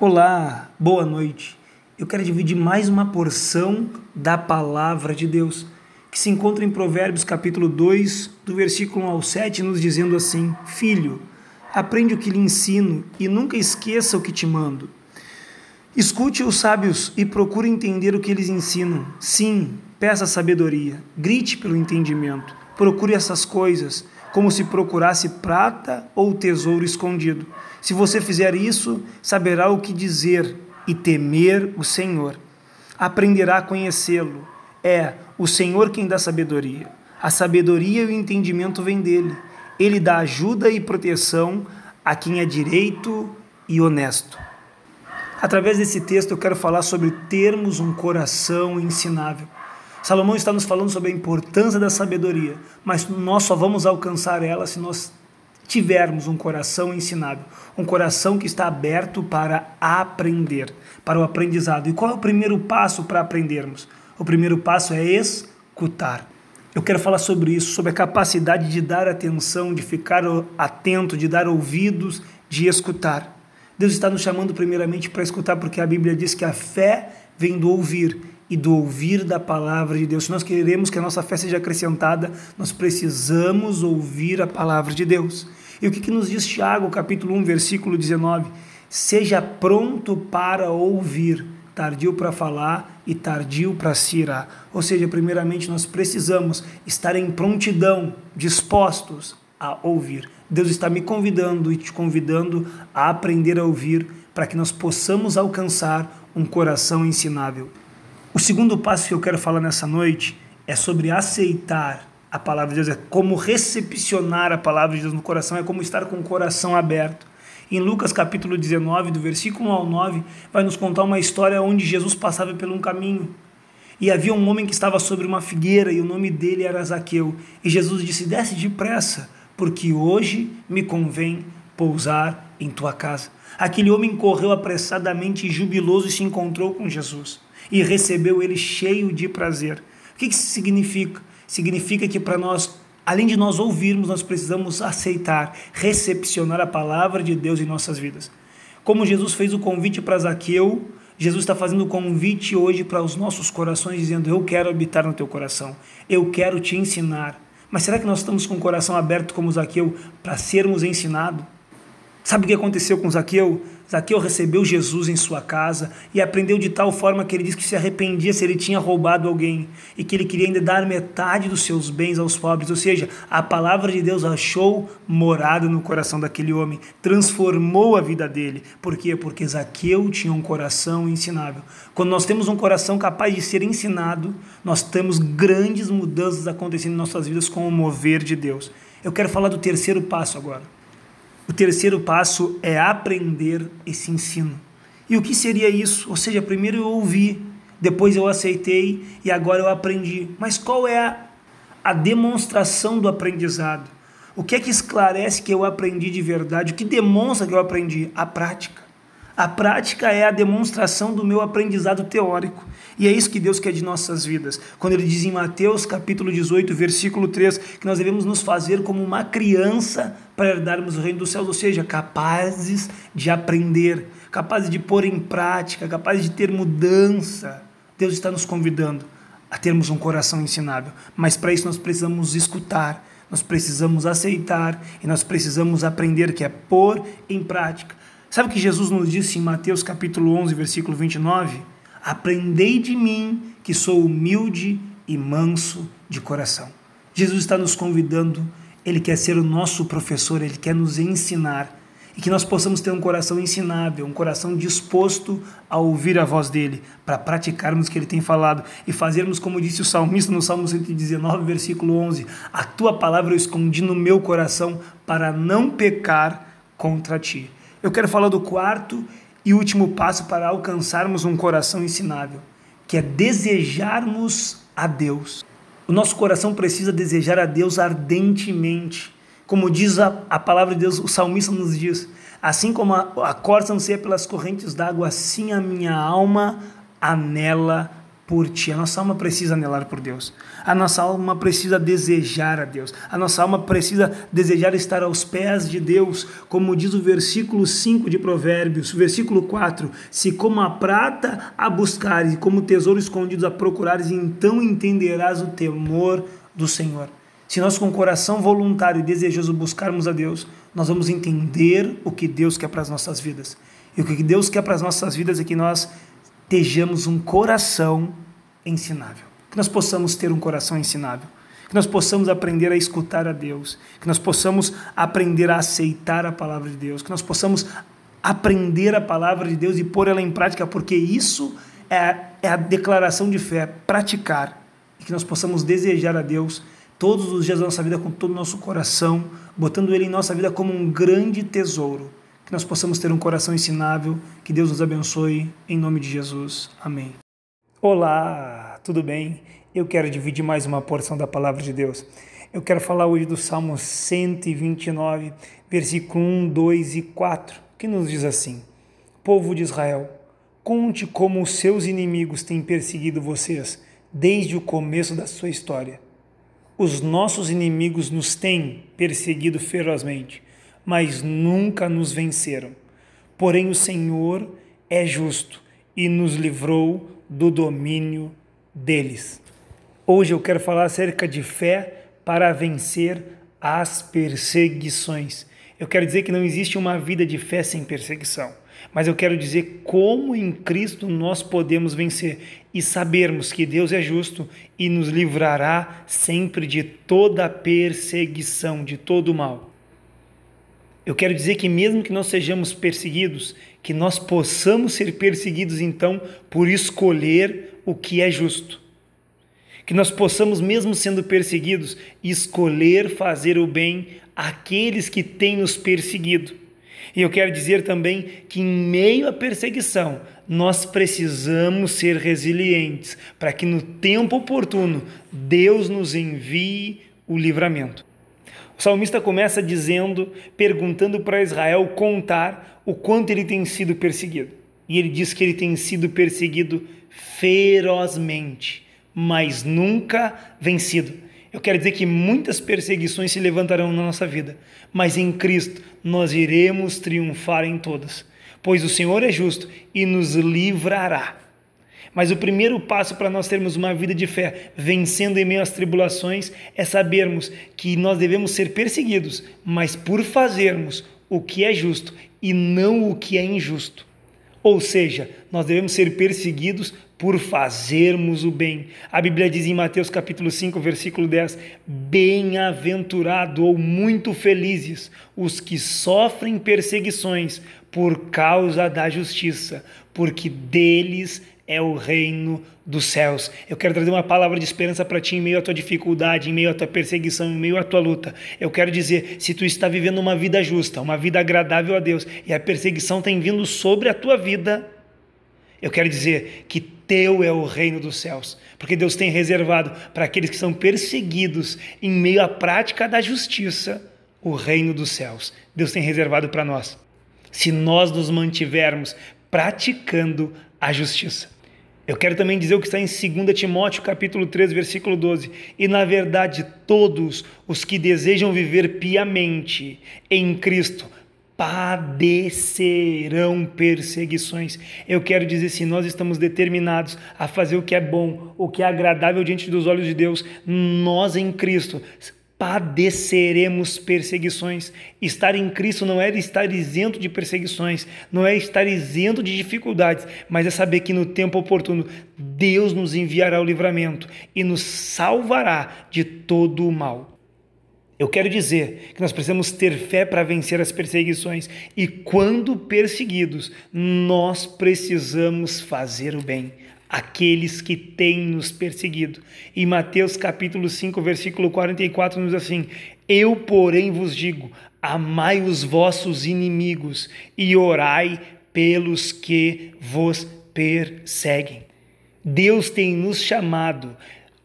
Olá, boa noite. Eu quero dividir mais uma porção da palavra de Deus, que se encontra em Provérbios capítulo 2, do versículo 1 ao 7, nos dizendo assim: Filho, aprende o que lhe ensino e nunca esqueça o que te mando. Escute os sábios e procure entender o que eles ensinam. Sim, peça sabedoria, grite pelo entendimento. Procure essas coisas como se procurasse prata ou tesouro escondido. Se você fizer isso, saberá o que dizer e temer o Senhor. Aprenderá a conhecê-lo. É o Senhor quem dá sabedoria. A sabedoria e o entendimento vêm dele. Ele dá ajuda e proteção a quem é direito e honesto. Através desse texto eu quero falar sobre termos um coração ensinável. Salomão está nos falando sobre a importância da sabedoria, mas nós só vamos alcançar ela se nós tivermos um coração ensinável, um coração que está aberto para aprender, para o aprendizado. E qual é o primeiro passo para aprendermos? O primeiro passo é escutar. Eu quero falar sobre isso, sobre a capacidade de dar atenção, de ficar atento, de dar ouvidos, de escutar. Deus está nos chamando primeiramente para escutar, porque a Bíblia diz que a fé vem do ouvir e do ouvir da palavra de Deus. Se nós queremos que a nossa fé seja acrescentada, nós precisamos ouvir a palavra de Deus. E o que, que nos diz Tiago, capítulo 1, versículo 19? Seja pronto para ouvir, tardio para falar e tardio para se. Ou seja, primeiramente nós precisamos estar em prontidão, dispostos a ouvir. Deus está me convidando e te convidando a aprender a ouvir para que nós possamos alcançar um coração ensinável. O segundo passo que eu quero falar nessa noite é sobre aceitar a palavra de Deus, é como recepcionar a palavra de Deus no coração, é como estar com o coração aberto. Em Lucas capítulo 19, do versículo 1 ao 9, vai nos contar uma história onde Jesus passava por um caminho. E havia um homem que estava sobre uma figueira e o nome dele era Zaqueu. E Jesus disse: Desce depressa, porque hoje me convém pousar em tua casa. Aquele homem correu apressadamente e jubiloso e se encontrou com Jesus e recebeu ele cheio de prazer. O que isso significa? Significa que para nós, além de nós ouvirmos, nós precisamos aceitar, recepcionar a palavra de Deus em nossas vidas. Como Jesus fez o convite para Zaqueu, Jesus está fazendo o convite hoje para os nossos corações, dizendo: Eu quero habitar no teu coração, eu quero te ensinar. Mas será que nós estamos com o coração aberto como Zaqueu para sermos ensinados? Sabe o que aconteceu com Zaqueu? Zaqueu recebeu Jesus em sua casa e aprendeu de tal forma que ele disse que se arrependia se ele tinha roubado alguém e que ele queria ainda dar metade dos seus bens aos pobres. Ou seja, a palavra de Deus achou morada no coração daquele homem, transformou a vida dele. Por quê? Porque Zaqueu tinha um coração ensinável. Quando nós temos um coração capaz de ser ensinado, nós temos grandes mudanças acontecendo em nossas vidas com o mover de Deus. Eu quero falar do terceiro passo agora. O terceiro passo é aprender esse ensino. E o que seria isso? Ou seja, primeiro eu ouvi, depois eu aceitei e agora eu aprendi. Mas qual é a, a demonstração do aprendizado? O que é que esclarece que eu aprendi de verdade? O que demonstra que eu aprendi? A prática. A prática é a demonstração do meu aprendizado teórico. E é isso que Deus quer de nossas vidas. Quando ele diz em Mateus capítulo 18, versículo 3, que nós devemos nos fazer como uma criança para herdarmos o reino dos céus, ou seja, capazes de aprender, capazes de pôr em prática, capazes de ter mudança. Deus está nos convidando a termos um coração ensinável, mas para isso nós precisamos escutar, nós precisamos aceitar e nós precisamos aprender, que é pôr em prática. Sabe o que Jesus nos disse em Mateus capítulo 11, versículo 29? Aprendei de mim, que sou humilde e manso de coração. Jesus está nos convidando, ele quer ser o nosso professor, ele quer nos ensinar e que nós possamos ter um coração ensinável, um coração disposto a ouvir a voz dele, para praticarmos o que ele tem falado e fazermos como disse o salmista no Salmo 119, versículo 11: A tua palavra eu escondi no meu coração para não pecar contra ti. Eu quero falar do quarto e último passo para alcançarmos um coração ensinável, que é desejarmos a Deus. O nosso coração precisa desejar a Deus ardentemente. Como diz a, a palavra de Deus, o salmista nos diz: assim como a, a corça anseia pelas correntes d'água, assim a minha alma anela por ti. A nossa alma precisa anelar por Deus. A nossa alma precisa desejar a Deus. A nossa alma precisa desejar estar aos pés de Deus, como diz o versículo 5 de Provérbios, versículo 4: Se como a prata a buscares, e como tesouro escondido a procurares, então entenderás o temor do Senhor. Se nós com coração voluntário e desejoso buscarmos a Deus, nós vamos entender o que Deus quer para as nossas vidas. E o que Deus quer para as nossas vidas é que nós estejamos um coração ensinável. Que nós possamos ter um coração ensinável. Que nós possamos aprender a escutar a Deus. Que nós possamos aprender a aceitar a palavra de Deus. Que nós possamos aprender a palavra de Deus e pôr ela em prática, porque isso é, é a declaração de fé, praticar. E que nós possamos desejar a Deus todos os dias da nossa vida com todo o nosso coração, botando Ele em nossa vida como um grande tesouro que nós possamos ter um coração ensinável, que Deus nos abençoe, em nome de Jesus. Amém. Olá, tudo bem? Eu quero dividir mais uma porção da palavra de Deus. Eu quero falar hoje do Salmo 129, versículo 1, 2 e 4, que nos diz assim: Povo de Israel, conte como os seus inimigos têm perseguido vocês desde o começo da sua história. Os nossos inimigos nos têm perseguido ferozmente mas nunca nos venceram. Porém, o Senhor é justo e nos livrou do domínio deles. Hoje eu quero falar acerca de fé para vencer as perseguições. Eu quero dizer que não existe uma vida de fé sem perseguição, mas eu quero dizer como em Cristo nós podemos vencer e sabermos que Deus é justo e nos livrará sempre de toda perseguição, de todo mal. Eu quero dizer que, mesmo que nós sejamos perseguidos, que nós possamos ser perseguidos então por escolher o que é justo. Que nós possamos, mesmo sendo perseguidos, escolher fazer o bem àqueles que têm nos perseguido. E eu quero dizer também que, em meio à perseguição, nós precisamos ser resilientes para que, no tempo oportuno, Deus nos envie o livramento. O salmista começa dizendo, perguntando para Israel contar o quanto ele tem sido perseguido. E ele diz que ele tem sido perseguido ferozmente, mas nunca vencido. Eu quero dizer que muitas perseguições se levantarão na nossa vida, mas em Cristo nós iremos triunfar em todas, pois o Senhor é justo e nos livrará. Mas o primeiro passo para nós termos uma vida de fé, vencendo em meio às tribulações, é sabermos que nós devemos ser perseguidos, mas por fazermos o que é justo e não o que é injusto. Ou seja, nós devemos ser perseguidos por fazermos o bem. A Bíblia diz em Mateus capítulo 5, versículo 10: Bem-aventurado ou muito felizes os que sofrem perseguições por causa da justiça, porque deles é o reino dos céus. Eu quero trazer uma palavra de esperança para ti em meio à tua dificuldade, em meio à tua perseguição, em meio à tua luta. Eu quero dizer, se tu está vivendo uma vida justa, uma vida agradável a Deus, e a perseguição tem vindo sobre a tua vida, eu quero dizer que teu é o reino dos céus, porque Deus tem reservado para aqueles que são perseguidos em meio à prática da justiça o reino dos céus. Deus tem reservado para nós. Se nós nos mantivermos praticando a justiça. Eu quero também dizer o que está em 2 Timóteo, capítulo 3, versículo 12. E na verdade, todos os que desejam viver piamente em Cristo padecerão perseguições. Eu quero dizer, se nós estamos determinados a fazer o que é bom, o que é agradável diante dos olhos de Deus, nós em Cristo padeceremos perseguições. Estar em Cristo não é estar isento de perseguições, não é estar isento de dificuldades, mas é saber que no tempo oportuno Deus nos enviará o livramento e nos salvará de todo o mal. Eu quero dizer que nós precisamos ter fé para vencer as perseguições e, quando perseguidos, nós precisamos fazer o bem aqueles que têm nos perseguido. Em Mateus capítulo 5, versículo 44 nos diz assim: Eu, porém, vos digo: amai os vossos inimigos e orai pelos que vos perseguem. Deus tem nos chamado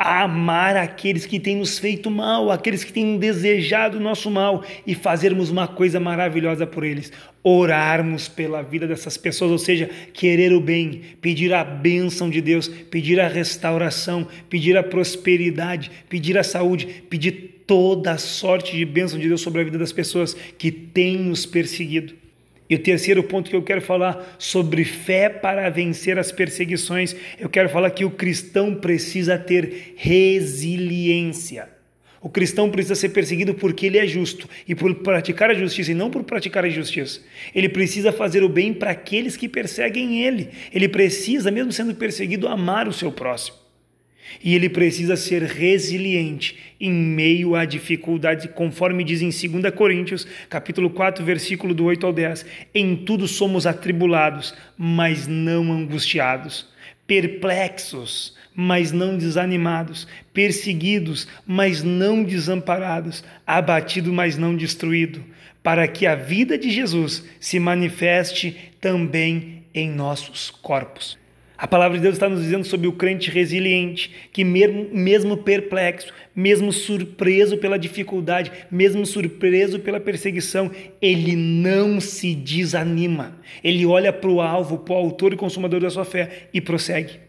amar aqueles que têm nos feito mal, aqueles que têm desejado o nosso mal e fazermos uma coisa maravilhosa por eles. Orarmos pela vida dessas pessoas, ou seja, querer o bem, pedir a bênção de Deus, pedir a restauração, pedir a prosperidade, pedir a saúde, pedir toda a sorte de bênção de Deus sobre a vida das pessoas que têm nos perseguido. E o terceiro ponto que eu quero falar sobre fé para vencer as perseguições, eu quero falar que o cristão precisa ter resiliência. O cristão precisa ser perseguido porque ele é justo e por praticar a justiça e não por praticar a injustiça. Ele precisa fazer o bem para aqueles que perseguem ele. Ele precisa, mesmo sendo perseguido, amar o seu próximo. E ele precisa ser resiliente em meio à dificuldade, conforme diz em 2 Coríntios, capítulo 4, versículo do 8 ao 10. Em tudo somos atribulados, mas não angustiados, perplexos, mas não desanimados, perseguidos, mas não desamparados, abatido, mas não destruído, para que a vida de Jesus se manifeste também em nossos corpos. A palavra de Deus está nos dizendo sobre o crente resiliente, que mesmo, perplexo, mesmo surpreso pela dificuldade, mesmo surpreso pela perseguição, ele não se desanima. Ele olha para o alvo, para o autor e consumador da sua fé e prossegue.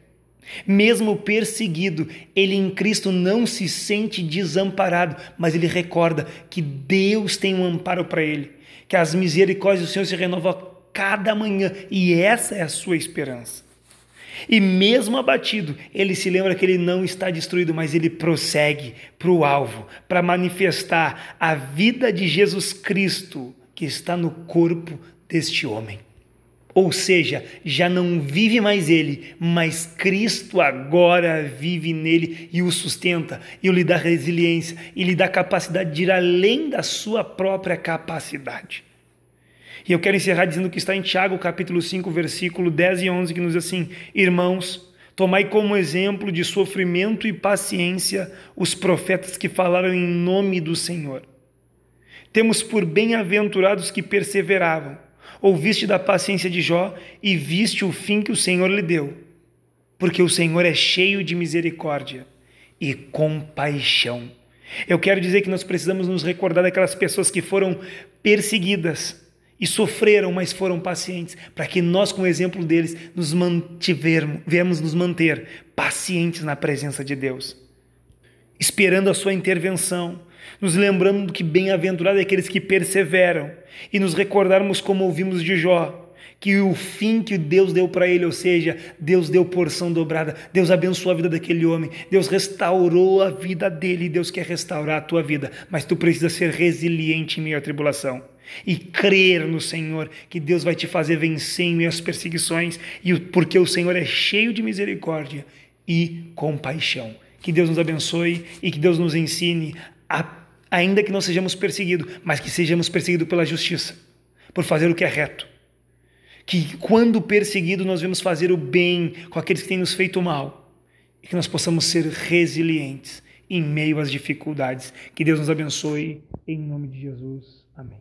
Mesmo perseguido, ele em Cristo não se sente desamparado, mas ele recorda que Deus tem um amparo para ele, que as misericórdias do Senhor se renovam a cada manhã e essa é a sua esperança. E mesmo abatido, ele se lembra que ele não está destruído, mas ele prossegue para o alvo, para manifestar a vida de Jesus Cristo que está no corpo deste homem. Ou seja, já não vive mais ele, mas Cristo agora vive nele e o sustenta, e lhe dá resiliência, e lhe dá capacidade de ir além da sua própria capacidade. E eu quero encerrar dizendo que está em Tiago, capítulo 5, versículo 10 e 11, que nos diz assim: Irmãos, tomai como exemplo de sofrimento e paciência os profetas que falaram em nome do Senhor. Temos por bem-aventurados que perseveravam. Ouviste da paciência de Jó e viste o fim que o Senhor lhe deu. Porque o Senhor é cheio de misericórdia e compaixão. Eu quero dizer que nós precisamos nos recordar daquelas pessoas que foram perseguidas, e sofreram, mas foram pacientes, para que nós, com o exemplo deles, nos mantivermos, nos manter pacientes na presença de Deus, esperando a sua intervenção, nos lembrando que bem-aventurado é aqueles que perseveram e nos recordarmos como ouvimos de Jó, que o fim que Deus deu para ele, ou seja, Deus deu porção dobrada, Deus abençoou a vida daquele homem, Deus restaurou a vida dele, Deus quer restaurar a tua vida, mas tu precisa ser resiliente em meio à tribulação e crer no Senhor, que Deus vai te fazer vencer em perseguições, e porque o Senhor é cheio de misericórdia e compaixão. Que Deus nos abençoe e que Deus nos ensine a, ainda que não sejamos perseguidos, mas que sejamos perseguidos pela justiça, por fazer o que é reto que quando perseguido nós vemos fazer o bem com aqueles que têm nos feito mal e que nós possamos ser resilientes em meio às dificuldades. Que Deus nos abençoe em nome de Jesus. Amém.